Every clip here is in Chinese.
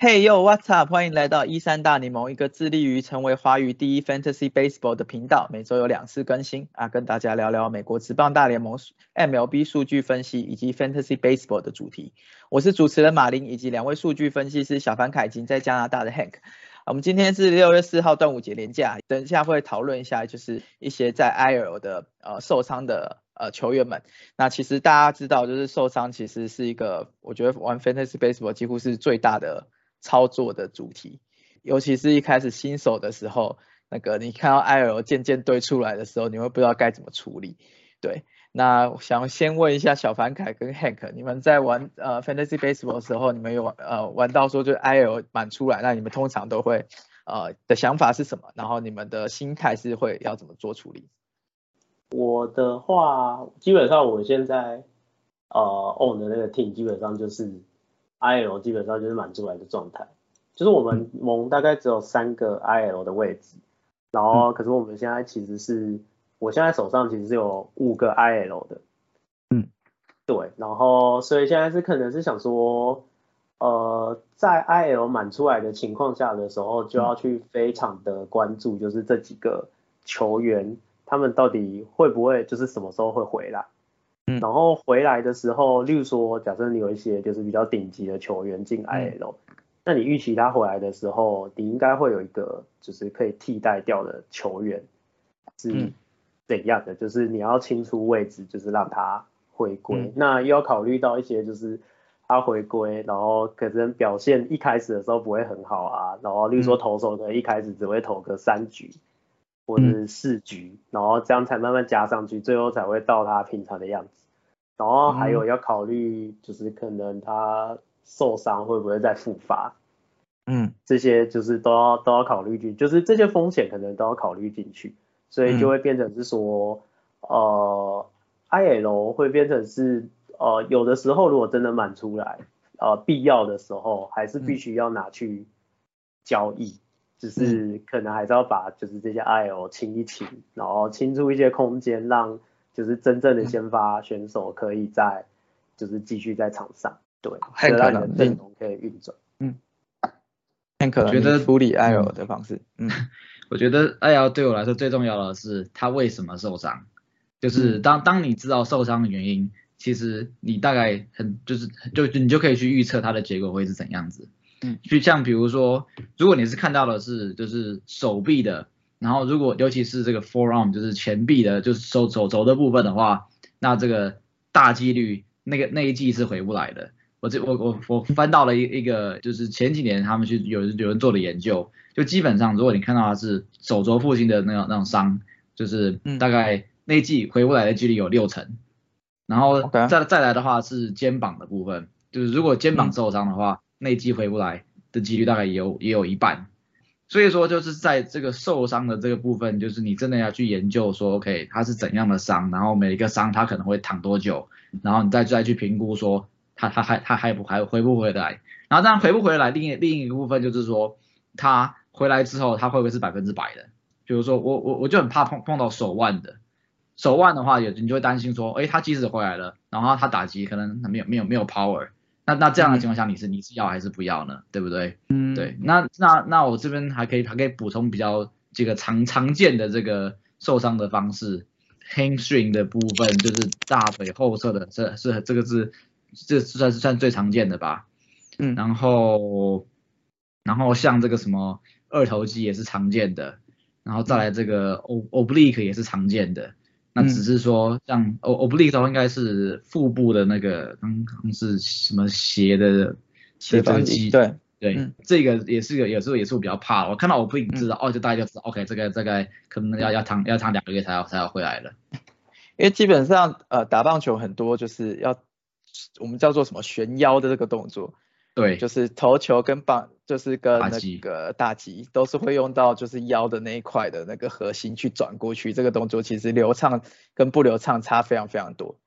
Hey yo，What's up？欢迎来到一三大联盟，一个致力于成为华语第一 Fantasy Baseball 的频道。每周有两次更新啊，跟大家聊聊美国职棒大联盟 MLB 数据分析以及 Fantasy Baseball 的主题。我是主持人马林，以及两位数据分析师小凡凯及在加拿大的 Hank。我们今天是六月四号端午节连假，等一下会讨论一下，就是一些在 IL 的呃受伤的呃球员们。那其实大家知道，就是受伤其实是一个，我觉得玩 Fantasy Baseball 几乎是最大的。操作的主题，尤其是一开始新手的时候，那个你看到 IL 渐渐堆出来的时候，你会不知道该怎么处理。对，那想先问一下小凡凯跟 Hank，你们在玩呃 Fantasy Baseball 的时候，你们有呃玩到说就 IL 满出来，那你们通常都会呃的想法是什么？然后你们的心态是会要怎么做处理？我的话，基本上我现在呃 on 的那个 team 基本上就是。IL 基本上就是满出来的状态，就是我们盟大概只有三个 IL 的位置，然后可是我们现在其实是，我现在手上其实是有五个 IL 的，嗯，对，然后所以现在是可能是想说，呃，在 IL 满出来的情况下的时候，就要去非常的关注，就是这几个球员他们到底会不会，就是什么时候会回来。嗯然后回来的时候，例如说，假设你有一些就是比较顶级的球员进 IL，那你预期他回来的时候，你应该会有一个就是可以替代掉的球员是怎样的？就是你要清出位置，就是让他回归。那又要考虑到一些就是他回归，然后可能表现一开始的时候不会很好啊，然后例如说投手可能一开始只会投个三局或者是四局，然后这样才慢慢加上去，最后才会到他平常的样子。然后还有要考虑，就是可能他受伤会不会再复发，嗯，这些就是都要都要考虑进，就是这些风险可能都要考虑进去，所以就会变成是说，呃，IL 会变成是，呃，有的时候如果真的满出来，呃，必要的时候还是必须要拿去交易，只是可能还是要把就是这些 IL 清一清，然后清出一些空间让。就是真正的先发选手可以在，就是继续在场上，对，很可能阵容可以运转，嗯，很可能觉得处理 IL 的方式，嗯，我觉得艾瑶对我来说最重要的是他为什么受伤，就是当当你知道受伤的原因，其实你大概很就是就你就可以去预测他的结果会是怎样子，嗯，就像比如说，如果你是看到的是就是手臂的。然后，如果尤其是这个 forearm 就是前臂的，就是手手肘的部分的话，那这个大几率那个那一季是回不来的。我这我我我翻到了一一个，就是前几年他们去有有人做的研究，就基本上如果你看到他是手肘附近的那种那种伤，就是大概那一季回不来的几率有六成。然后再再来的话是肩膀的部分，就是如果肩膀受伤的话，那一季回不来的几率大概也有也有一半。所以说，就是在这个受伤的这个部分，就是你真的要去研究说，OK，它是怎样的伤，然后每一个伤它可能会躺多久，然后你再再去评估说，他他还他还不还回不回来，然后当然回不回来，另一另一个部分就是说，他回来之后他会不会是百分之百的？比如说我我我就很怕碰碰到手腕的，手腕的话也你就会担心说，哎，他即使回来了，然后他打击可能没有没有没有 power。那那这样的情况下，你是你是要还是不要呢？对不对？嗯，对。那那那我这边还可以还可以补充比较几个常常见的这个受伤的方式，hamstring 的部分就是大腿后侧的，这是这个是这算是算最常见的吧？嗯，然后然后像这个什么二头肌也是常见的，然后再来这个 oblique 也是常见的。那只是说，像 o oblique 的话，应该是腹部的那个，刚刚是什么斜的斜方肌？对对，这个也是个，有时候也是我比较怕。我看到 oblique 知道，哦，就大家就知道，OK，这个这个可能要要躺要躺两个月才要才要回来了。因为基本上，呃，打棒球很多就是要我们叫做什么旋腰的这个动作。对，就是投球跟棒，就是跟那个大击都是会用到，就是腰的那一块的那个核心去转过去。这个动作其实流畅跟不流畅差非常非常多。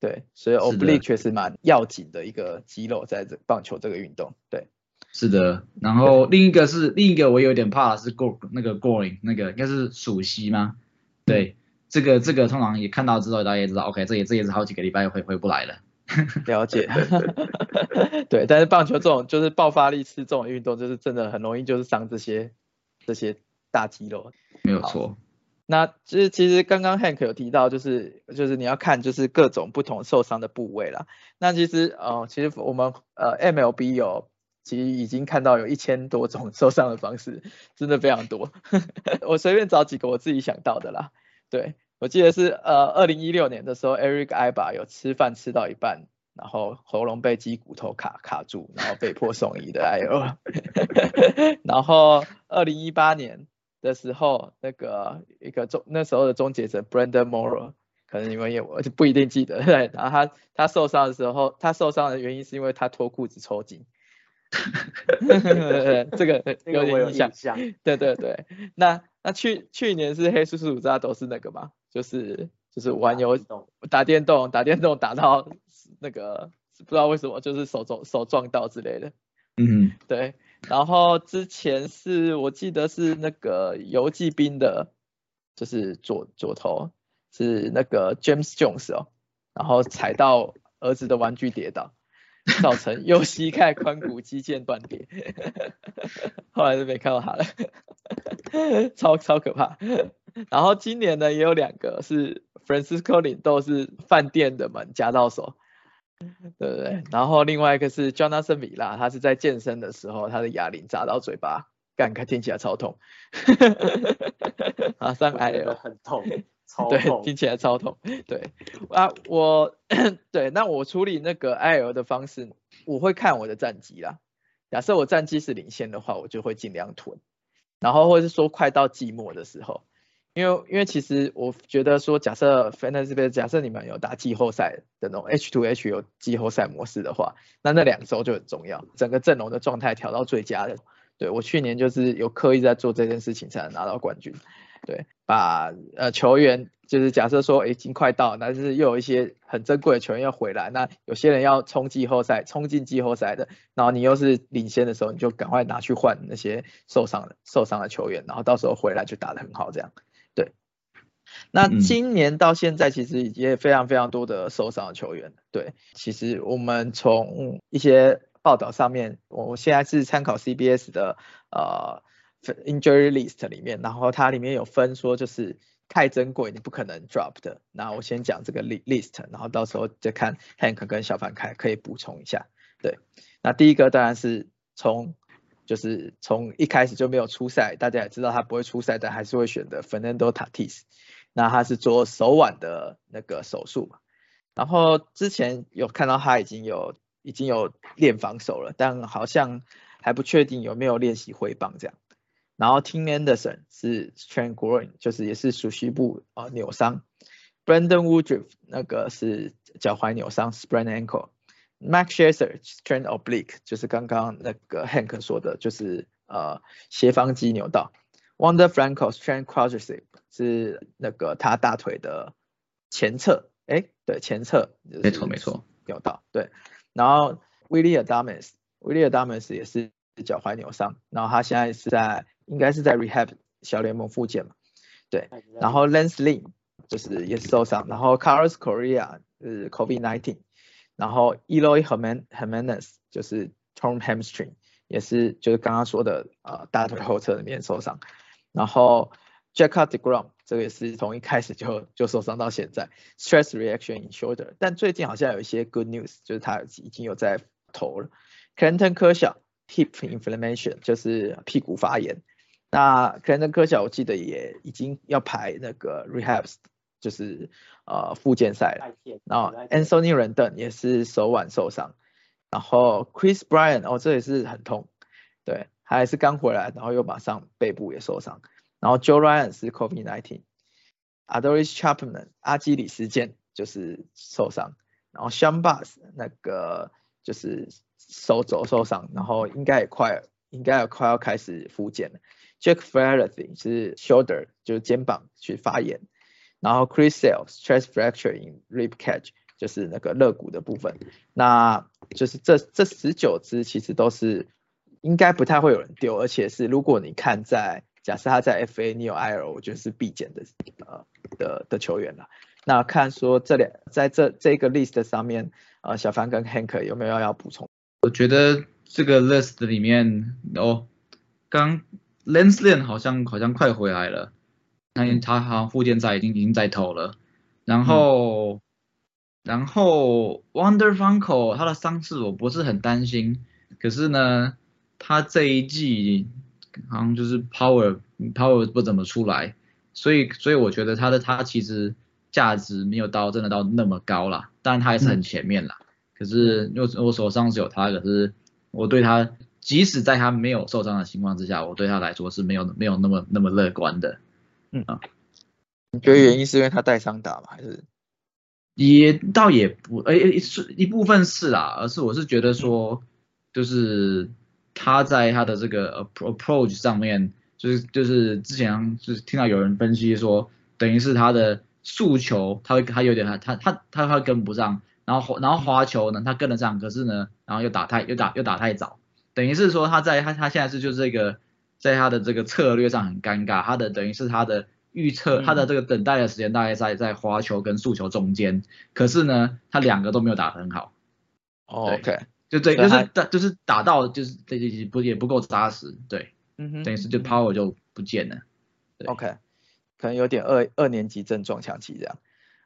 对，所以 oblique 确实蛮要紧的一个肌肉在这棒球这个运动。对，是的，然后另一个是另一个我有点怕的是 Go 那个 Going 那个应该是属膝吗？对，这个这个通常也看到之后大家也知道，OK，这也这也是好几个礼拜回回不来了。了解，对，但是棒球这种就是爆发力是这种运动，就是真的很容易就是伤这些这些大肌肉。没有错。那其实其实刚刚 Hank 有提到，就是就是你要看就是各种不同受伤的部位啦。那其实呃其实我们呃 MLB 有其实已经看到有一千多种受伤的方式，真的非常多。我随便找几个我自己想到的啦。对我记得是呃二零一六年的时候，Eric i b a 有吃饭吃到一半，然后喉咙被鸡骨头卡卡住，然后被迫送医的 IO。然后二零一八年。的时候，那个一个终那时候的终结者 Brandon Morrow，可能你们也我就不一定记得，对，然后他他受伤的时候，他受伤的原因是因为他脱裤子抽筋，这个有点印象，对对对，那那去去年是黑叔叔知道都是那个嘛，就是就是玩游打电动打电动打到那个不知道为什么就是手肘手撞到之类的，嗯，对。然后之前是我记得是那个游击兵的，就是左左头是那个 James Jones 哦，然后踩到儿子的玩具跌倒，造成右膝盖髋骨肌腱断裂，后来就没看到他了，超超可怕。然后今年呢也有两个是 Francisco 领豆是饭店的门夹到手。对不对？然后另外一个是 Jonathan 米拉，他是在健身的时候，他的哑铃砸到嘴巴，感觉听起来超痛。啊上 I L 很痛，超痛，听起来超痛。对啊，我 对那我处理那个 I L 的方式，我会看我的战绩啦。假设我战绩是领先的话，我就会尽量囤。然后或者是说快到季末的时候。因为因为其实我觉得说，假设 Fantasy Base，假设你们有打季后赛的那种 H to H 有季后赛模式的话，那那两周就很重要，整个阵容的状态调到最佳的。对我去年就是有刻意在做这件事情，才能拿到冠军。对，把呃球员就是假设说已经快到，但是又有一些很珍贵的球员要回来，那有些人要冲季后赛，冲进季后赛的，然后你又是领先的时候，你就赶快拿去换那些受伤的受伤的球员，然后到时候回来就打得很好这样。那今年到现在其实也非常非常多的受伤的球员。对，其实我们从一些报道上面，我现在是参考 CBS 的呃 injury list 里面，然后它里面有分说就是太珍贵你不可能 drop 的。那我先讲这个 list，然后到时候再看 Hank 跟小凡凯可以补充一下。对，那第一个当然是从就是从一开始就没有出赛，大家也知道他不会出赛，但还是会选的 Fernando Tatis。那他是做手腕的那个手术嘛，然后之前有看到他已经有已经有练防守了，但好像还不确定有没有练习挥棒这样。然后 Tim Anderson 是 strain groin，就是也是属膝部啊扭伤。Brandon Woodruff 那个是脚踝扭伤 sprain ankle。Max Scherzer strain oblique，就是刚刚那个 Hank 说的，就是呃斜方肌扭到。Wander Franco strain quadriceps。是那个他大腿的前侧，哎，对，前侧，没错没错，扭到，对。然后 Willie Adames，Willie Adames 也是脚踝扭伤，然后他现在是在应该是在 rehab 小联盟复健嘛，对。然后 Lance Lynn 就是也是受伤，然后 Carlos Correa 是 COVID nineteen，然后 Eloy Hermanes 就是 torn hamstring，也是就是刚刚说的呃大腿后侧的面受伤，然后。Jacob Degrom 这个也是从一开始就就受伤到现在，stress reaction in shoulder，但最近好像有一些 good news，就是他已经有在投了。Clinton Kershaw hip inflammation 就是屁股发炎，那 Clinton Kershaw 我记得也已经要排那个 rehabs，就是呃复健赛了。然后 Anthony Rendon 也是手腕受伤，然后 Chris Bryant 哦这也是很痛，对，还是刚回来，然后又马上背部也受伤。然后 Joe Ryan 是 COVID-19，Adolis Chapman 阿基里斯腱就是受伤，然后 Sean Bass 那个就是手肘受伤，然后应该也快应该也快要开始复健了。Jack Flaherty 是 shoulder 就是肩膀去发炎，然后 Chris Sale stress fracture in rib cage 就是那个肋骨的部分，那就是这这十九支其实都是应该不太会有人丢，而且是如果你看在假设他在 FA 你有 IL，我觉得是必减的呃的的球员了。那看说这两在这这个 list 上面，呃，小凡跟 Hank 有没有要补充？我觉得这个 list 里面哦，刚 Lenslen 好像好像快回来了，那他好像附件在已经已经在投了，然后。然后 Wonder Funko 他的伤势我不是很担心，可是呢，他这一季好像就是 Power Power 不怎么出来，所以所以我觉得他的他其实价值没有到真的到那么高啦，当然他还是很前面啦。可是我我手上是有他，可是我对他即使在他没有受伤的情况之下，我对他来说是没有没有那么那么乐观的。嗯啊，你觉得原因是因为他带伤打吗？还是？也倒也不，诶，是一部分是啦，而是我是觉得说，就是他在他的这个 approach 上面，就是就是之前就是听到有人分析说，等于是他的速球，他会他有点他他他他他跟不上，然后然后滑球呢他跟得上，可是呢，然后又打太又打又打太早，等于是说他在他他现在是就是这个在他的这个策略上很尴尬，他的等于是他的。预测他的这个等待的时间大概在在滑球跟速球中间，可是呢，他两个都没有打很好。OK，就对，就是打就是打到就是这些不也不够扎实，对，嗯哼，等于是就 power 就不见了。OK，可能有点二二年级症撞墙期这样。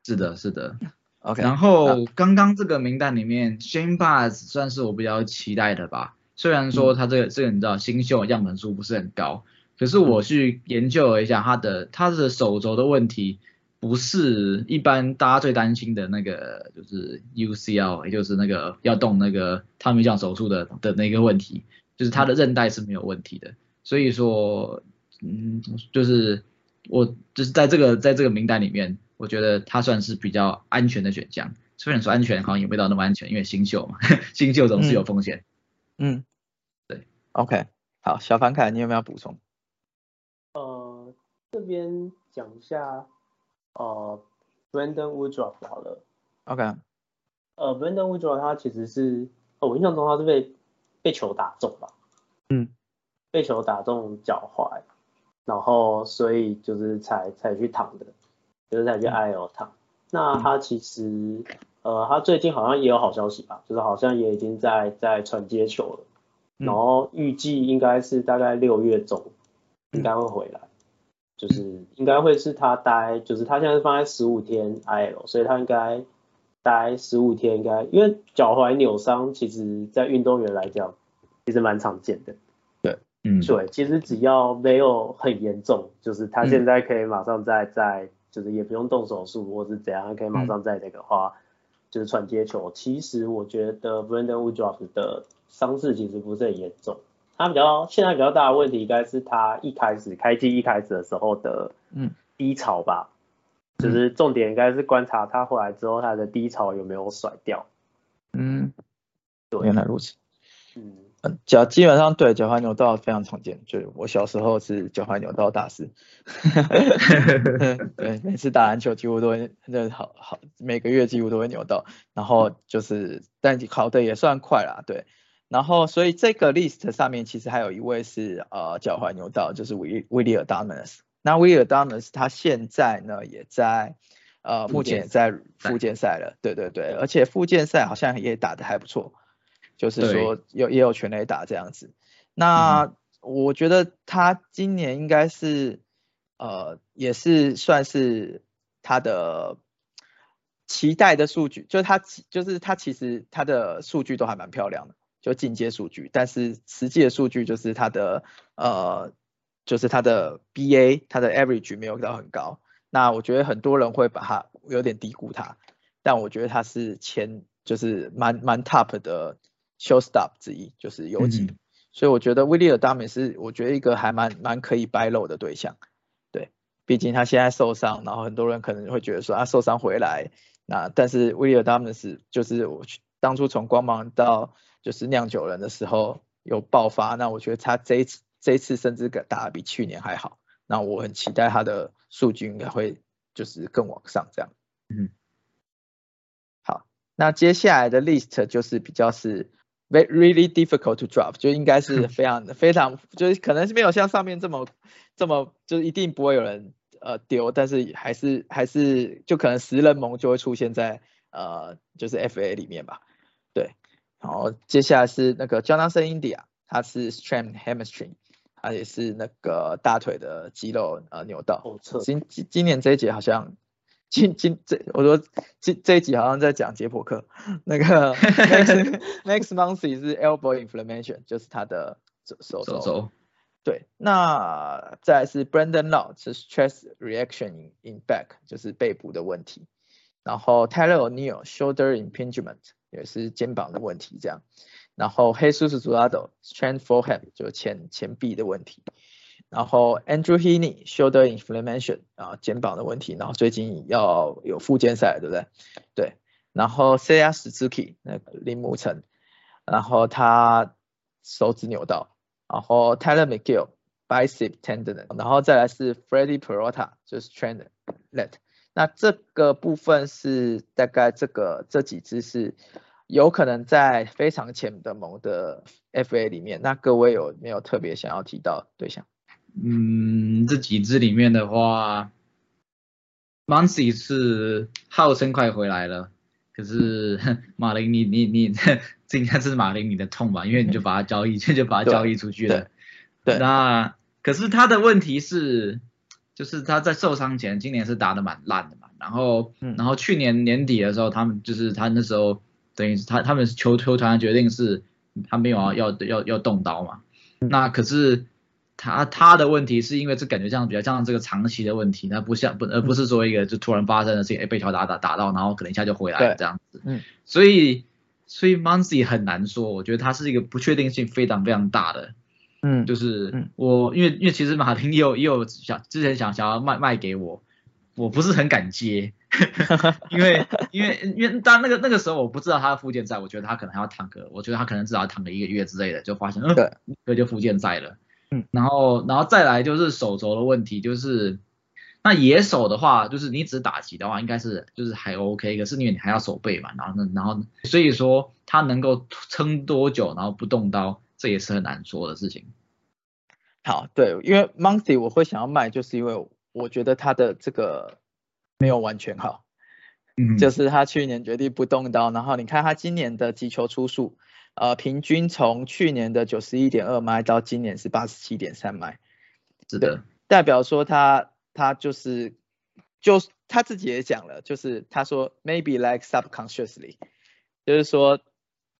是的，是的。OK，然后刚刚这个名单里面，Shane b a s 算是我比较期待的吧，虽然说他这个这个你知道新秀样本数不是很高。可是我去研究了一下他的他的手肘的问题，不是一般大家最担心的那个，就是 UCL，也就是那个要动那个汤米酱手术的的那个问题，就是他的韧带是没有问题的。所以说，嗯，就是我就是在这个在这个名单里面，我觉得他算是比较安全的选项。虽然说安全好像也没到那么安全，因为新秀嘛，新秀总是有风险。嗯，对，OK，好，小凡凯，你有没有补充？呃这边讲一下，呃，Brandon Woodruff 好了，OK，呃，Brandon Woodruff 他其实是，我印象中他是被被球打中吧，嗯，被球打中脚踝，然后所以就是才才去躺的，就是才去 IL 躺。那他其实，呃，他最近好像也有好消息吧，就是好像也已经在在传接球了，然后预计应该是大概六月中应该会回来。就是应该会是他待，就是他现在是放在十五天 IL，所以他应该待十五天，应该因为脚踝扭伤，其实在运动员来讲其实蛮常见的。对，嗯，对，其实只要没有很严重，就是他现在可以马上在在，就是也不用动手术或是怎样，可以马上在那个话，就是传接球。其实我觉得 Brandon Woodruff 的伤势其实不是很严重。他比较现在比较大的问题，应该是他一开始开机一开始的时候的嗯低潮吧，就是重点应该是观察他回来之后他的低潮有没有甩掉。嗯，对，原来如此。嗯脚基本上对脚踝扭到非常常见，就是我小时候是脚踝扭到大师。对，每次打篮球几乎都会，那好好每个月几乎都会扭到，然后就是但考的也算快啦，对。然后，所以这个 list 上面其实还有一位是呃脚踝扭到，就是威威利尔 Damas。那威利尔 Damas 他现在呢也在呃目前也在复健赛了，对对对，而且复健赛好像也打得还不错，就是说有也有全垒打这样子。那我觉得他今年应该是呃也是算是他的期待的数据，就是他就是他其实他的数据都还蛮漂亮的。就进阶数据，但是实际的数据就是它的呃，就是它的 BA，它的 average 没有到很高。那我觉得很多人会把它有点低估它，但我觉得它是前就是蛮蛮 top 的 showstop 之一，就是游击。所以我觉得威利尔达美是我觉得一个还蛮蛮可以掰漏的对象。对，毕竟他现在受伤，然后很多人可能会觉得说他受伤回来，那但是威利尔达美是就是我去当初从光芒到就是酿酒人的时候有爆发，那我觉得他这一次这一次甚至打的比去年还好，那我很期待他的数据应该会就是更往上这样。嗯，好，那接下来的 list 就是比较是 very really difficult to drop，就应该是非常非常就是可能是没有像上面这么这么就是一定不会有人呃丢，但是还是还是就可能十人盟就会出现在呃就是 FA 里面吧。对，好，接下来是那个 Jonathan India，他是 stram hamstring，他也是那个大腿的肌肉呃扭到。今今今年这一节好像。今今这我说这这一集好像在讲解剖课，那个 Max Muncy 是 elbow inflammation，就是他的手手。对，那再来是 Brandon Law 是 stress reaction in in back，就是背部的问题。然后 Tyler O'Neill shoulder impingement 也是肩膀的问题这样。然后 Jesus Zurado strength forehead 就是前前臂的问题。然后 Andrew Heaney shoulder inflammation 啊肩膀的问题，然后最近要有复健赛，对不对？对。然后 Saya Suzuki 那个铃木成，然后他手指扭到。然后 Tyler McGill bicep tendon，然后再来是 Freddie Peralta 就是 trainer let。那这个部分是大概这个这几只是有可能在非常浅的盟的 FA 里面。那各位有没有特别想要提到对象？嗯，这几只里面的话 m o n c y 是号称快回来了，可是 马林，你你你，这应该是马林你的痛吧？因为你就把它交易，就 就把它交易出去了。对。那可是他的问题是，就是他在受伤前，今年是打的蛮烂的嘛。然后，然后去年年底的时候，他们就是他那时候等于是他他们球球团决定是，他没有要要要要动刀嘛。那可是。他他的问题是因为这感觉像比较像这个长期的问题，那不像不而不是说一个就突然发生的事情，哎被球打打打到，然后可能一下就回来了这样子。嗯。所以所以 m o n c y 很难说，我觉得他是一个不确定性非常非常大的。嗯。就是我因为因为其实马丁也有也有想之前想想要卖卖给我，我不是很敢接，因为因为因为当那个那个时候我不知道他的附件在，我觉得他可能还要躺个，我觉得他可能至少要躺个一个月之类的，就发现嗯对，就附件在了。嗯，然后，然后再来就是手肘的问题，就是那野手的话，就是你只打击的话，应该是就是还 OK，可是因为你还要手背嘛，然后，然后，所以说他能够撑多久，然后不动刀，这也是很难说的事情。好，对，因为 Monty 我会想要卖，就是因为我觉得他的这个没有完全好，嗯，就是他去年决定不动刀，然后你看他今年的击球出数。呃，平均从去年的九十一点二迈到今年是八十七点三迈，是的，代表说他他就是就他自己也讲了，就是他说 maybe like subconsciously，就是说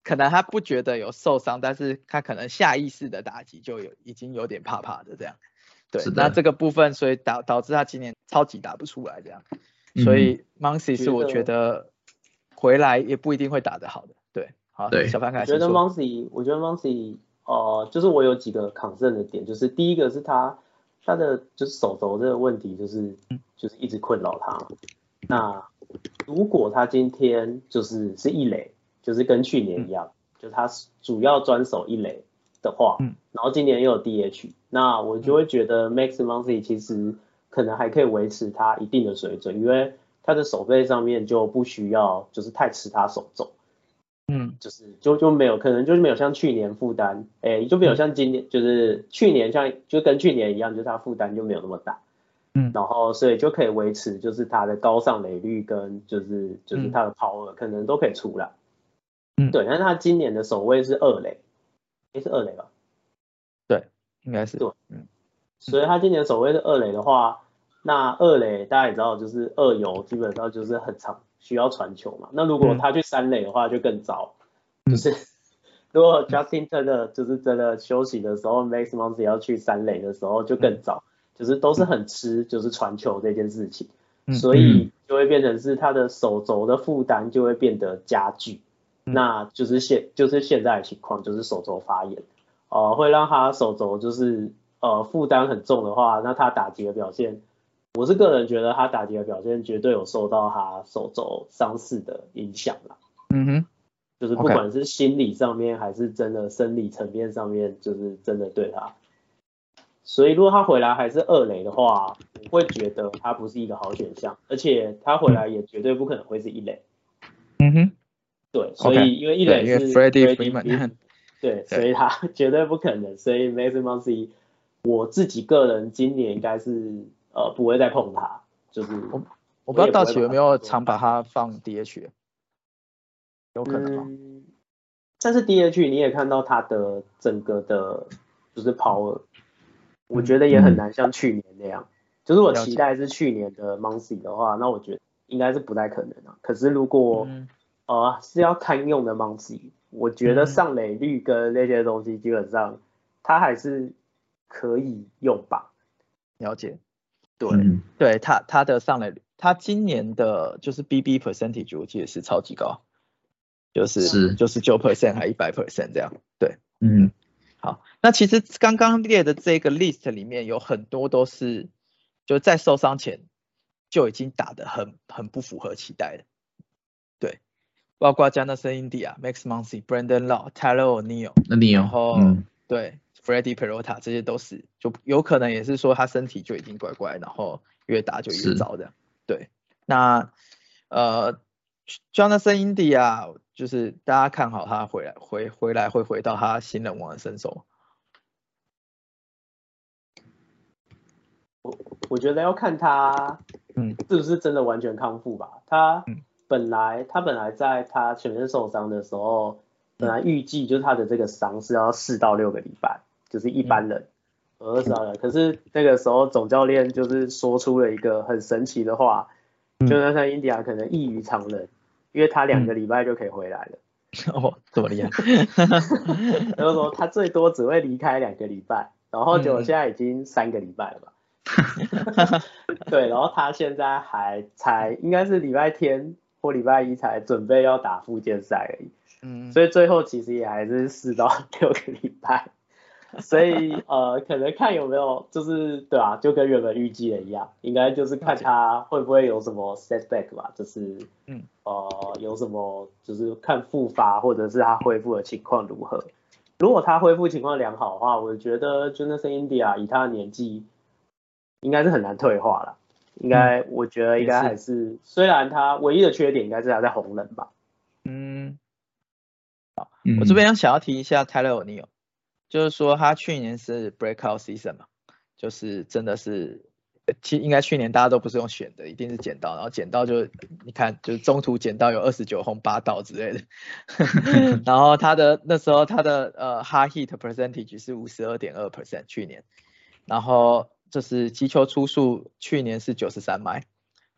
可能他不觉得有受伤，但是他可能下意识的打击就有已经有点怕怕的这样，对，那这个部分所以导导致他今年超级打不出来这样，所以 Moncy 是我觉得回来也不一定会打得好的。对好，对，小潘开始。我觉得 Moncy，我觉得 Moncy，呃，就是我有几个 concern 的点，就是第一个是他他的就是手肘这个问题，就是就是一直困扰他。那如果他今天就是是一垒，就是跟去年一样，就是他主要专守一垒的话，嗯。然后今年又有 DH，那我就会觉得 Max Moncy 其实可能还可以维持他一定的水准，因为他的手背上面就不需要就是太吃他手肘。嗯，就是就就没有可能就是没有像去年负担，哎，就没有像今年就是去年像就跟去年一样，就是他负担就没有那么大，嗯，然后所以就可以维持就是他的高上垒率跟就是就是他的 power 可能都可以出来，嗯，对，但是他今年的守卫是二垒，也是二垒吧？对，应该是对，嗯，所以他今年守卫是二垒的话，那二垒大家也知道就是二游基本上就是很长。需要传球嘛？那如果他去三垒的话就更糟，就是如果 Justin Turner 就是真的休息的时候，Max Muncy 要去三垒的时候就更糟，就是都是很吃就是传球这件事情，所以就会变成是他的手肘的负担就会变得加剧，那就是现就是现在的情况就是手肘发炎，呃会让他手肘就是呃负担很重的话，那他打击的表现。我是个人觉得他打击的表现绝对有受到他手肘伤势的影响啦。嗯哼，就是不管是心理上面还是真的生理层面上面，就是真的对他。所以如果他回来还是二垒的话，我会觉得他不是一个好选项，而且他回来也绝对不可能会是一垒。嗯哼，对，所以因为一垒是 Freddie Freeman，对，所以他 绝对不可能。所以 Max Muncy，我自己个人今年应该是呃不会再碰他，就是我我不知道道奇有没有常把他放 DH，有可能吗？但是 DH 你也看到他的整个的，就是 power，我觉得也很难像去年那样。就是我期待是去年的 Muncy 的话，那我觉得应该是不太可能啊。可是如果呃是要堪用的 Muncy，我觉得上垒率跟那些东西基本上他还是可以用吧。了解。对，对他他的上垒率，他今年的就是 BB percentage 我记得是超级高。就是。是就是九 percent 还一百 percent 这样，对，嗯，好，那其实刚刚列的这个 list 里面有很多都是就在受伤前就已经打的很很不符合期待的，对，包括 Jonathan India、Max Muncy、Brandon Law、Tyler O'Neill，然后对 Freddie Peralta 这些都是就有可能也是说他身体就已经怪怪，然后越打就越糟的，对，那呃 Jonathan India。就是大家看好他回来，回回来会回到他新人王的身手。我我觉得要看他，嗯，是不是真的完全康复吧？他本来他本来在他全身受伤的时候，本来预计就是他的这个伤是要四到六个礼拜，就是一般人我知道了可是那个时候总教练就是说出了一个很神奇的话，就那像印第安可能异于常人。因为他两个礼拜就可以回来了，哦，这么厉害，然后说他最多只会离开两个礼拜，然后就现在已经三个礼拜了吧，对，然后他现在还才应该是礼拜天或礼拜一才准备要打复健赛而已，嗯，所以最后其实也还是四到 六个礼拜。所以呃，可能看有没有，就是对啊，就跟原本预计的一样，应该就是看他会不会有什么 setback 吧，就是嗯呃有什么，就是看复发或者是他恢复的情况如何。如果他恢复情况良好的话，我觉得 Jonathan India 以他的年纪，应该是很难退化了。应该我觉得应该还是，虽然他唯一的缺点应该是他在红人吧。嗯，好，我这边想要提一下 Tyler O'Neill。就是说他去年是 breakout season 嘛，就是真的是，其应该去年大家都不是用选的，一定是捡刀，然后捡刀就你看就是中途捡到有二十九轰八道之类的，然后他的那时候他的呃 hard hit percentage 是五十二点二 percent 去年，然后就是击球出数去年是九十三迈，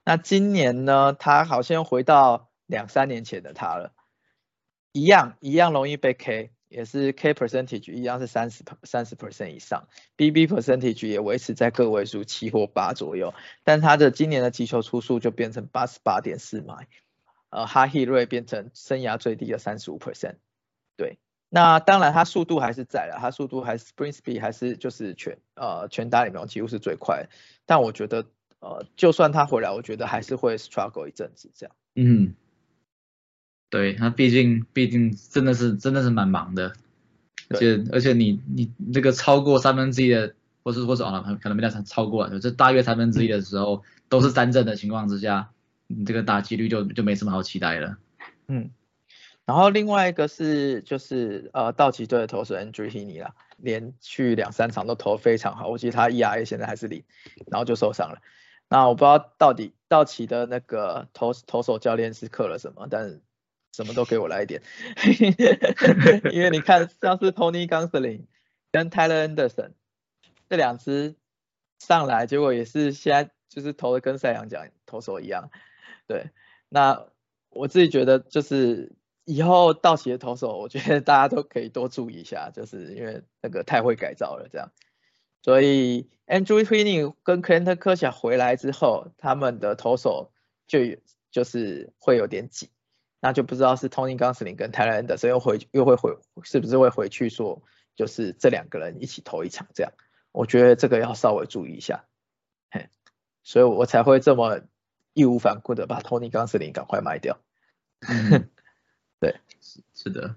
那今年呢他好像回到两三年前的他了，一样一样容易被 K。也是 K percentage 一样是三十三十 percent 以上，BB percentage 也维持在个位数七或八左右，但他的今年的击球出数就变成八十八点四迈，呃，哈希瑞变成生涯最低的三十五 percent，对，那当然他速度还是在了，他速度还是 spring speed 还是就是全呃全打里面几乎是最快，但我觉得呃就算他回来，我觉得还是会 struggle 一阵子这样，嗯。对他毕竟毕竟真的是真的是蛮忙的，而且而且你你这个超过三分之一的，或是或是哦可能没到超超过了，就大约三分之一的时候都是三振的情况之下，你这个打击率就就没什么好期待了。嗯，然后另外一个是就是呃道奇队的投手 Andrew Heaney 啦，连续两三场都投非常好，我记得他 ERA 现在还是零，然后就受伤了。那我不知道到底道奇的那个投投手教练是刻了什么，但。什么都给我来一点，因为你看，像是 Tony Gonsolin 跟 Tyler Anderson 这两支上来，结果也是现在就是投的跟赛扬奖投手一样。对，那我自己觉得就是以后道奇的投手，我觉得大家都可以多注意一下，就是因为那个太会改造了这样。所以 Andrew Heaney 跟 Clinton k e r s h a 回来之后，他们的投手就就是会有点挤。那就不知道是 Tony Gonsolin 跟 Tyler Anderson 又回又会回是不是会回去说就是这两个人一起投一场这样，我觉得这个要稍微注意一下，嘿，所以我才会这么义无反顾的把 Tony Gonsolin 赶快卖掉。对，是是的。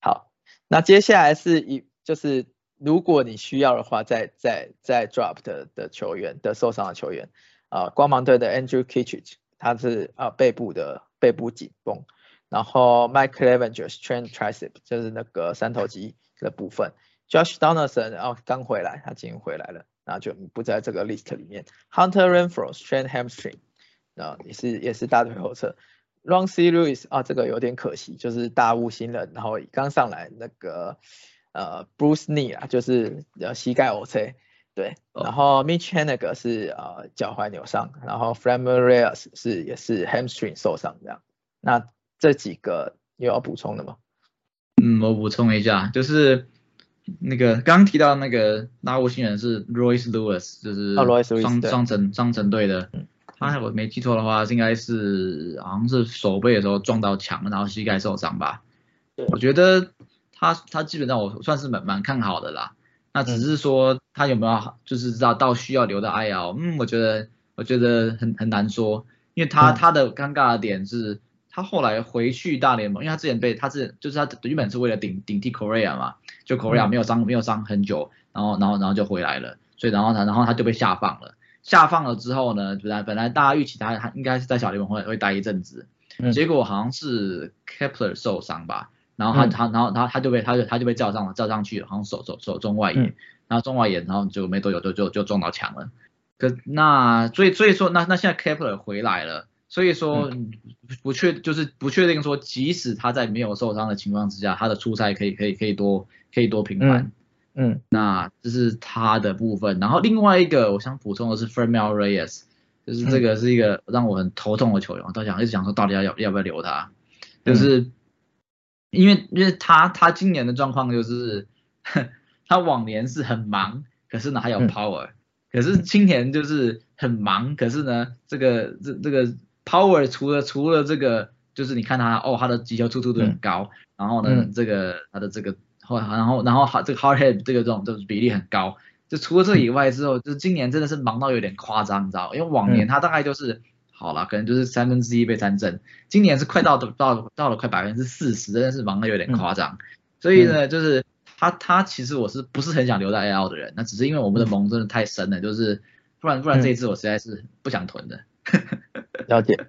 好，那接下来是一就是如果你需要的话，在在在 drop 的的球员的受伤的球员啊，光芒队的 Andrew Kittredge，他是啊背部的。背部紧绷，然后 Mike Clevenger strained tricep 就是那个三头肌的部分，Josh Donaldson 哦刚回来，他已经回来了，那就不在这个 list 里面。Hunter Renfro strained hamstring，啊也是也是大腿后侧。Ron C Lewis 啊这个有点可惜，就是大雾新人，然后刚上来那个呃 Bruce Knee 啊就是呃膝盖 OC。对，然后 Mitch Henniger 是呃脚踝扭伤，然后 f r a m e r e a s 是也是 hamstring 受伤这样。那这几个有要补充的吗？嗯，我补充一下，就是那个刚刚提到那个拉乌新人是 Royce Lewis，就是双双城双城队的。他如果没记错的话，应该是好像是手背的时候撞到墙，然后膝盖受伤吧。我觉得他他基本上我算是蛮蛮看好的啦。那只是说他有没有就是知道到需要留的 IL，嗯，我觉得我觉得很很难说，因为他他的尴尬的点是，他后来回去大联盟，因为他之前被他是就是他原本是为了顶顶替 Korea 嘛，就 Korea 没有伤没有伤很久，然后然后然后就回来了，所以然后他然后他就被下放了，下放了之后呢，本来本来大家预期他他应该是在小联盟会会待一阵子，结果好像是 Kepler 受伤吧。然后他他然后他他就被他就他就被叫上了叫上去了，好像手手手中外野，然后中外野，然后就没多久就就就撞到墙了。可那所以所以说那那现在 Kepler 回来了，所以说不确就是不确定说即使他在没有受伤的情况之下，他的出赛可以可以可以多可以多频繁。嗯，那这是他的部分。然后另外一个我想补充的是 Reyes，就是这个是一个让我很头痛的球员，我到想一直想说到底要要要不要留他，就是。因为因为他他今年的状况就是，他往年是很忙，可是呢还有 power，可是今年就是很忙，可是呢这个这这个 power 除了除了这个就是你看他哦他的击球突出度很高，然后呢这个他的这个后然后然后好这个 hard head 这个这种就是比例很高，就除了这以外之后，就是今年真的是忙到有点夸张，你知道因为往年他大概就是。好了，可能就是三分之一被三振，今年是快到到到了快百分之四十，真的是忙的有点夸张。所以呢，就是他他其实我是不是很想留在 AL 的人，那只是因为我们的盟真的太深了，就是不然不然这一次我实在是不想囤的。了解。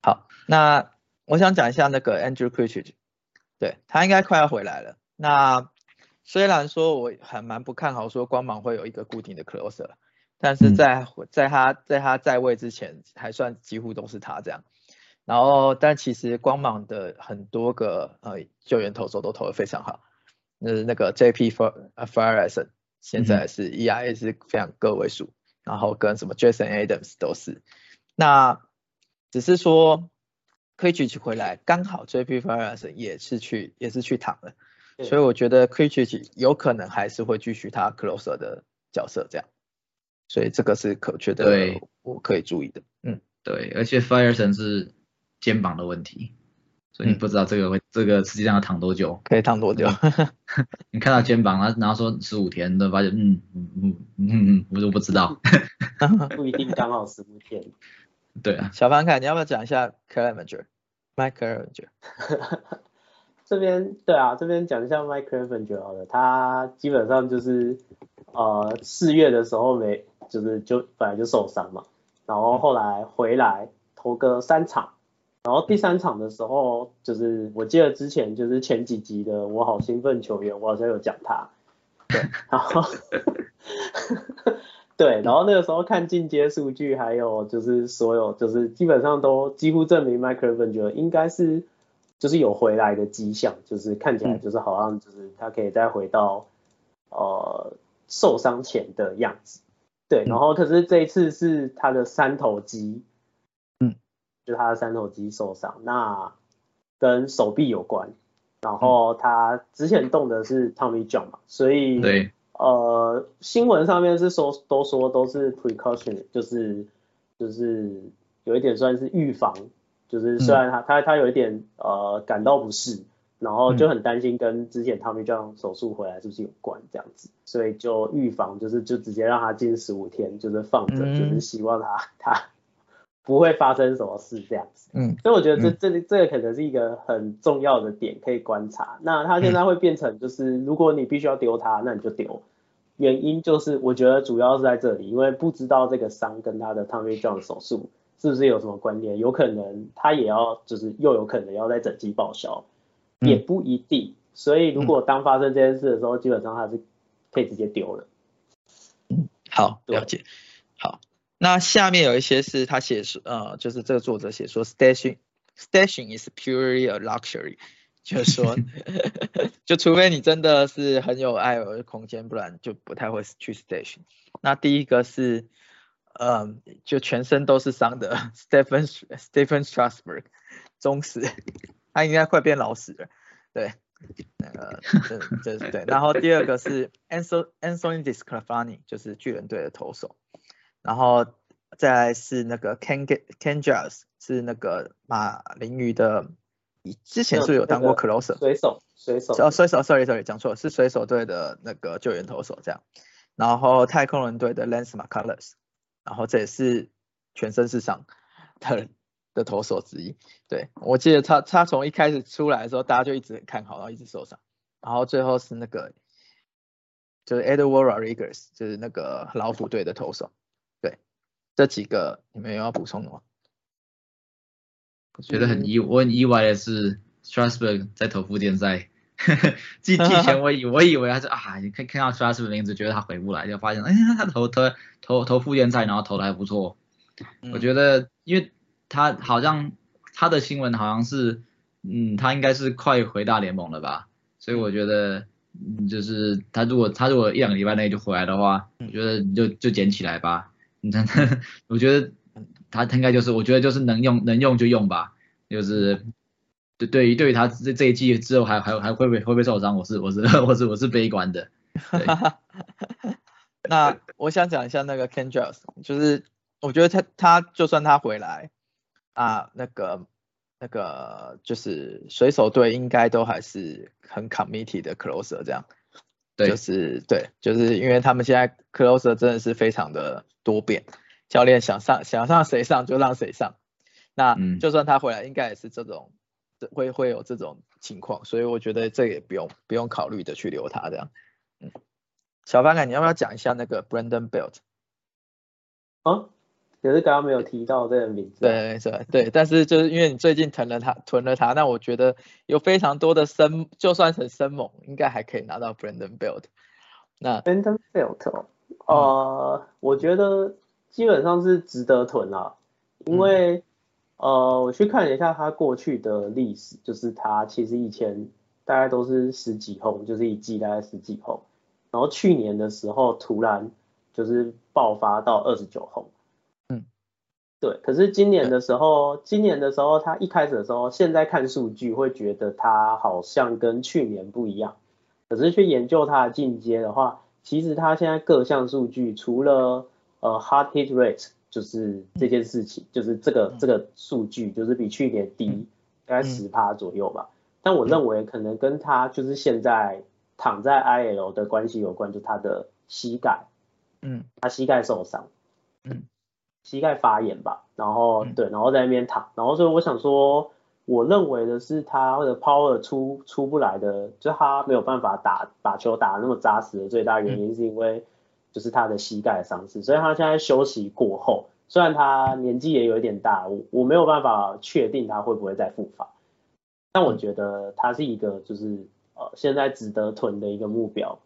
好，那我想讲一下那个 Andrew Critch，对他应该快要回来了。那虽然说我还蛮不看好说光芒会有一个固定的 closer。但是在在他在他在位之前，还算几乎都是他这样。然后，但其实光芒的很多个呃救援投手都投的非常好。那那个 J.P. f i r e s 现在是 E.I.A 是非常个位数，然后跟什么 Jason Adams 都是。那只是说 k r i c h 回来，刚好 J.P. f i r e s 也是去也是去躺了，所以我觉得 k r i c h 有可能还是会继续他 closer 的角色这样。所以这个是可觉得，对，我可以注意的，嗯，对，而且 Fireson 是肩膀的问题，所以你不知道这个会这个实际上要躺多久，可以躺多久？你看到肩膀，然后然后说十五天，都发现，嗯嗯嗯嗯嗯，我都不知道，不一定刚好十五天。对啊，小凡凯，你要不要讲一下 Clevenger？Mike Clevenger，这边对啊，这边讲一下 Mike Clevenger 好了，他基本上就是呃四月的时候没。就是就本来就受伤嘛，然后后来回来投个三场，然后第三场的时候，就是我记得之前就是前几集的我好兴奋球员，我好像有讲他，对，然后对，然后那个时候看进阶数据，还有就是所有就是基本上都几乎证明 Michael v e n 觉得应该是就是有回来的迹象，就是看起来就是好像就是他可以再回到呃受伤前的样子。对，然后可是这一次是他的三头肌，嗯，就他的三头肌受伤，那跟手臂有关，然后他之前动的是 Tommy John 嘛，所以对，呃，新闻上面是说都说都是 precaution，就是就是有一点算是预防，就是虽然他他他有一点呃感到不适。然后就很担心跟之前 Tommy John 手术回来是不是有关这样子，所以就预防就是就直接让他进十五天，就是放着，就是希望他他不会发生什么事这样子。嗯，所以我觉得这这这个可能是一个很重要的点可以观察。那他现在会变成就是如果你必须要丢他，那你就丢。原因就是我觉得主要是在这里，因为不知道这个伤跟他的 Tommy John 手术是不是有什么关联？有可能他也要，就是又有可能要在整机报销，也不一定。所以如果当发生这件事的时候，基本上他是可以直接丢了。嗯，好，了解。好，那下面有一些是他写说，呃，就是这个作者写说，station station is purely a luxury，就是说，就除非你真的是很有爱的空间，不然就不太会去 station。那第一个是，嗯，就全身都是伤的 Stephen Stephen Strasberg，忠实，他应该快变老死了，对。那个，这这对，然后第二个是 Anthony Anthony Disclafani，就是巨人队的投手，然后再来是那个 Ken Ken Jazz，是那个马林鱼的，之前是有当过 closer，水手水手。哦水手，sorry sorry 讲错了，是水手队的那个救援投手这样，然后太空人队的 Lance McCullers，然后这也是全身是伤的。的投手之一，对我记得他他从一开始出来的时候，大家就一直很看好，然后一直受伤，然后最后是那个就是 Edward Rodriguez，就是那个老虎队的投手，对，这几个你们有要补充的吗？我觉得很意我很意外的是 Strasburg 在投附件赛，季季前我以 我以为他是啊，你看看到 Strasburg 名字，觉得他回不来，就发现哎他投投投投附件赛，然后投的还不错，我觉得因为。他好像他的新闻好像是，嗯，他应该是快回大联盟了吧，所以我觉得，嗯，就是他如果他如果一两个礼拜内就回来的话，我觉得你就就捡起来吧，你真的，我觉得他他应该就是，我觉得就是能用能用就用吧，就是对对于对于他这这一季之后还还还会不会会不会受伤，我是我是 我是我是悲观的。那我想讲一下那个 Ken j a s 就是我觉得他他就算他回来。啊，那个那个就是水手队应该都还是很 committee 的 closer 这样，对，就是对，就是因为他们现在 closer 真的是非常的多变，教练想上想让谁上就让谁上，那就算他回来应该也是这种，会会有这种情况，所以我觉得这也不用不用考虑的去留他这样，嗯，小范哥你要不要讲一下那个 Brandon Belt？啊？可是刚刚没有提到这个名字。对对对，但是就是因为你最近囤了它，囤了它，那我觉得有非常多的生，就算是生猛，应该还可以拿到 Brandon Belt。那 Brandon Belt，呃，我觉得基本上是值得囤啊，因为呃，我去看了一下他过去的历史，就是他其实以前大概都是十几轰，就是一季大概十几轰，然后去年的时候突然就是爆发到二十九轰。对，可是今年的时候，今年的时候，他一开始的时候，现在看数据会觉得他好像跟去年不一样。可是去研究他的进阶的话，其实他现在各项数据，除了呃 hard hit rate，就是这件事情，就是这个这个数据，就是比去年低大概十趴左右吧。但我认为可能跟他就是现在躺在 IL 的关系有关，就他的膝盖，嗯，他膝盖受伤，嗯。膝盖发炎吧，然后对，然后在那边躺，然后所以我想说，我认为的是他的 power 出出不来的，就他没有办法打把球打那么扎实的最大原因是因为就是他的膝盖伤势，所以他现在休息过后，虽然他年纪也有一点大，我我没有办法确定他会不会再复发，但我觉得他是一个就是呃现在值得囤的一个目标。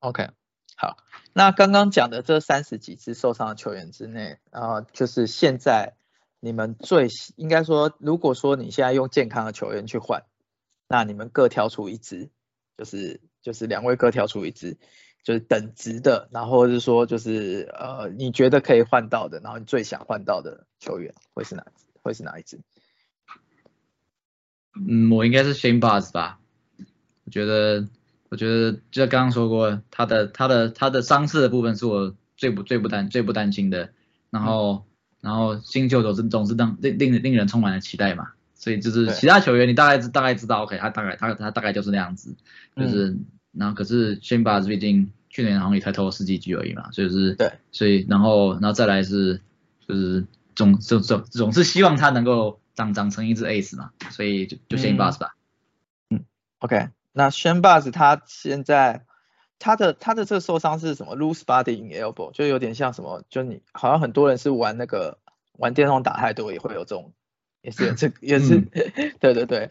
OK。好，那刚刚讲的这三十几支受伤的球员之内，啊，就是现在你们最应该说，如果说你现在用健康的球员去换，那你们各挑出一支，就是就是两位各挑出一支，就是等值的，然后是说就是呃你觉得可以换到的，然后你最想换到的球员会是哪会是哪一支？嗯，我应该是 Shane Buzz 吧，我觉得。我觉得就像刚刚说过，他的他的他的伤势的部分是我最不最不担最不担心的。然后然后新秀总是总是让令令令人充满了期待嘛。所以就是其他球员你大概大概知道，OK，他大概他他大概就是那样子。就是然后可是 s h a n b a z 毕竟去年好像也才投了十几局而已嘛，所以是对，所以然后然后再来是就是总总总总是希望他能够长长成一只 Ace 嘛，所以就就 s h a n b a z 吧。嗯，OK。那 Shan Buzz 他现在他的他的这个受伤是什么？Loose body in elbow，就有点像什么？就你好像很多人是玩那个玩电动打太多也会有这种，也是这也是，对对对，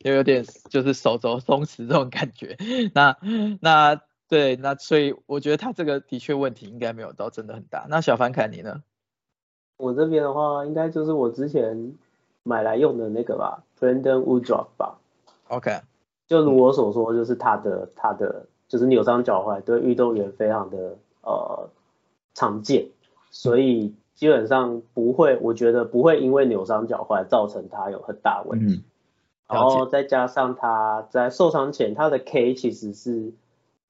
就有点就是手肘松弛这种感觉。那那对，那所以我觉得他这个的确问题应该没有到真的很大。那小凡凯你呢？我这边的话，应该就是我之前买来用的那个吧，Brandon Woodruff 吧。OK，就如我所说，就是他的他的就是扭伤脚踝对运动员非常的呃常见，所以基本上不会，我觉得不会因为扭伤脚踝造成他有很大问题。嗯然后再加上他在受伤前，他的 K 其实是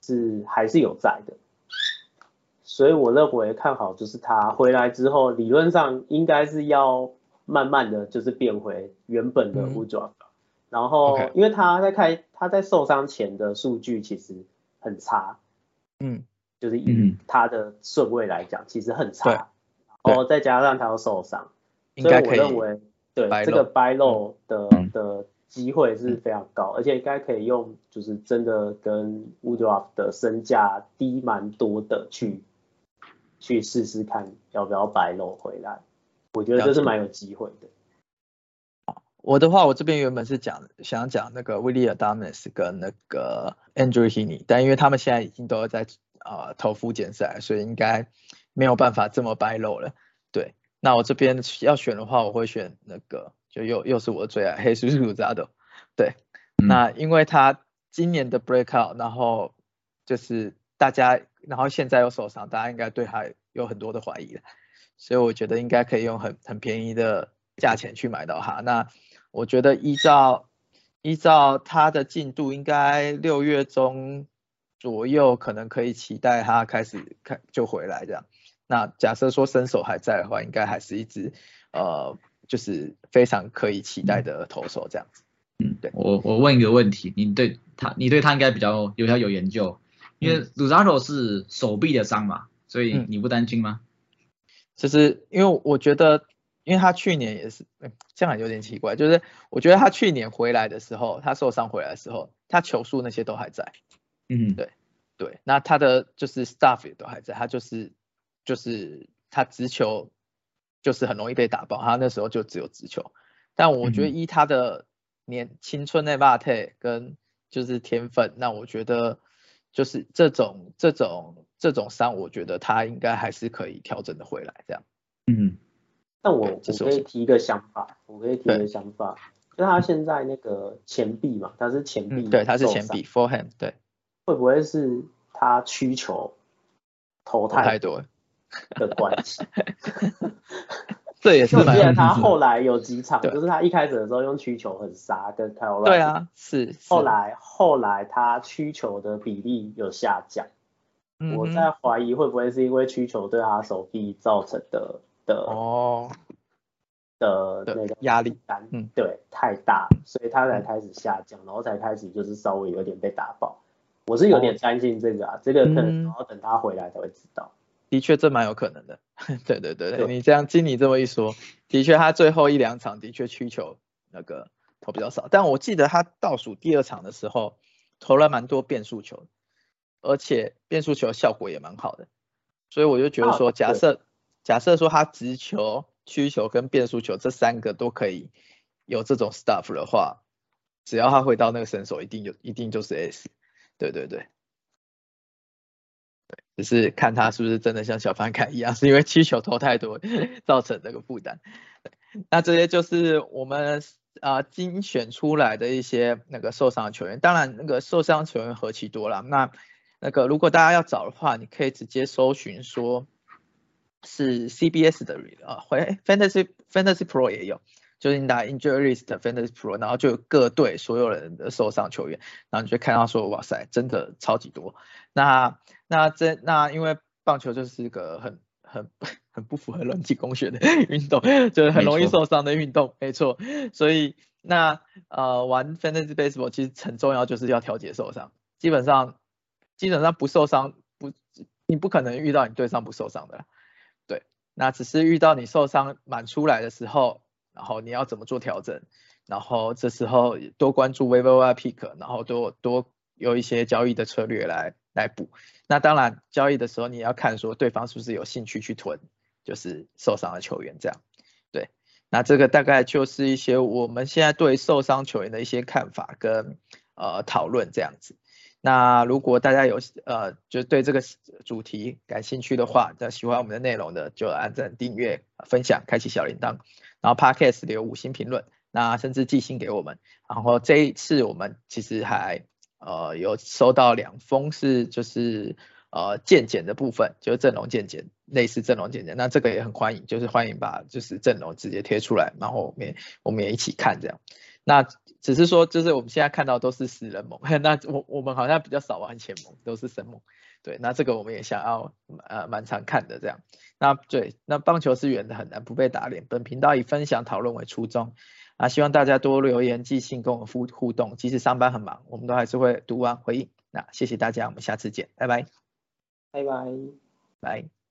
是还是有在的，所以我认为看好就是他回来之后，理论上应该是要慢慢的就是变回原本的嗯 u d r a 然后因为他在开他在受伤前的数据其实很差，嗯。就是以嗯。他的顺位来讲，其实很差，然后再加上他又受伤，所以我认为对掰漏这个掰漏的、嗯。的机会是非常高，而且应该可以用就是真的跟 Woodruff 的身价低蛮多的去去试试看要不要掰漏回来，我觉得这是蛮有机会的。我的话，我这边原本是讲想讲那个 Willie Adames 跟那个 Andrew Heaney，但因为他们现在已经都在呃投复检赛，所以应该没有办法这么白露了。对，那我这边要选的话，我会选那个，就又又是我的最爱黑叔叔扎的。对，嗯那因为他今年的 breakout，然后就是大家，然后现在又受伤，大家应该对他有很多的怀疑了，所以我觉得应该可以用很很便宜的价钱去买到他。那我觉得依照依照他的进度，应该六月中左右可能可以期待他开始开就回来这样。那假设说身手还在的话，应该还是一支呃就是非常可以期待的投手这样子。嗯，对。我我问一个问题，你对他你对他应该比较有较有研究，因为 Luzaro 是手臂的伤嘛，所以嗯。你不担心吗？就是因为我觉得，因为他去年也是，嗯这样有点奇怪，就是我觉得他去年回来的时候，他受伤回来的时候，他球速那些都还在，嗯。对对，那他的就是 staff 也都还在，他就是就是他直球就是很容易被打爆，他那时候就只有直球，但我觉得嗯。依他的年青春的 b 特跟就是天分，那我觉得就是这种这种这种伤，我觉得他应该还是可以调整的回来这样。嗯。那我我可以提一个想法，我可以提一个想法，就他现在那个前臂嘛，他是前臂、嗯，对，他是前臂，forehand，对，会不会是他需求投投太太多了，的关系？这也是我记得他是后来有几场，就是他一开始的时候用曲球很杀，跟 k y l 对，啊，是，是后，来后来他曲球的比例有下降，嗯我在怀疑会不会是因为曲球对他手臂造成的的、哦的的那个压力，感，嗯对，太大，所以他才开始下降，然后才开始就是稍微有点被打爆。我是有点担心这个啊，这个可能嗯要等他回来才会知道。的确这蛮有可能的，对对对对，对你这样经你这么一说，的确他最后一两场的确需求那个投比较少，但我记得他倒数第二场的时候投了蛮多变速球，而且变速球效果也蛮好的，所以我就觉得说，假设假设说他直球、曲球跟变速球这三个都可以有这种 stuff 的话，只要他回到那个身手，一定有一定就是 S，对对对。只是看他是不是真的像小凡凯一样，是因为气球投太多造成这个负担。那这些就是我们啊、精选出来的一些那个受伤的球员，当然那个受伤球员何其多啦。那那个如果大家要找的话，你可以直接搜寻说是 CBS 的啊，回 Fantasy Fantasy Pro 也有，就是你打 Injury List Fantasy Pro，然后就有各队所有人的受伤球员，然后你就看到说哇塞，真的超级多。那那这那因为棒球就是个很很 很不符合人体工学的运动，就是很容易受伤的运动，没错。所以那呃玩 fantasy baseball 其实很重要，就是要调节受伤。基本上基本上不受伤不你不可能遇到你对上不受伤的啦，对。那只是遇到你受伤满出来的时候，然后你要怎么做调整，然后这时候多关注 waiver pick，然后多多有一些交易的策略来来补。那当然交易的时候你要看说对方是不是有兴趣去囤，就是受伤的球员这样。对那这个大概就是一些我们现在对受伤球员的一些看法跟呃讨论这样子。那如果大家有呃就对这个主题感兴趣的话，那喜欢我们的内容的就按赞、订阅、分享、开启小铃铛，然后 Podcast 留五星评论，那甚至寄信给我们。然后这一次我们其实还呃有收到两封是就是呃健检的部分，就是阵容健检。类似阵容简简，那这个也很欢迎，就是欢迎把就是阵容直接贴出来，然后我们也我们也一起看这样。那只是说，就是我们现在看到都是死人盟，那我我们好像比较少玩前盟，都是神盟。对，那这个我们也想要呃蛮常看的这样。那对，那棒球是圆的，很难不被打脸。本频道以分享讨论为初衷，啊，希望大家多留言、寄信跟我们互互动，即使上班很忙，我们都还是会读完回应。那谢谢大家，我们下次见，拜拜，拜拜，拜。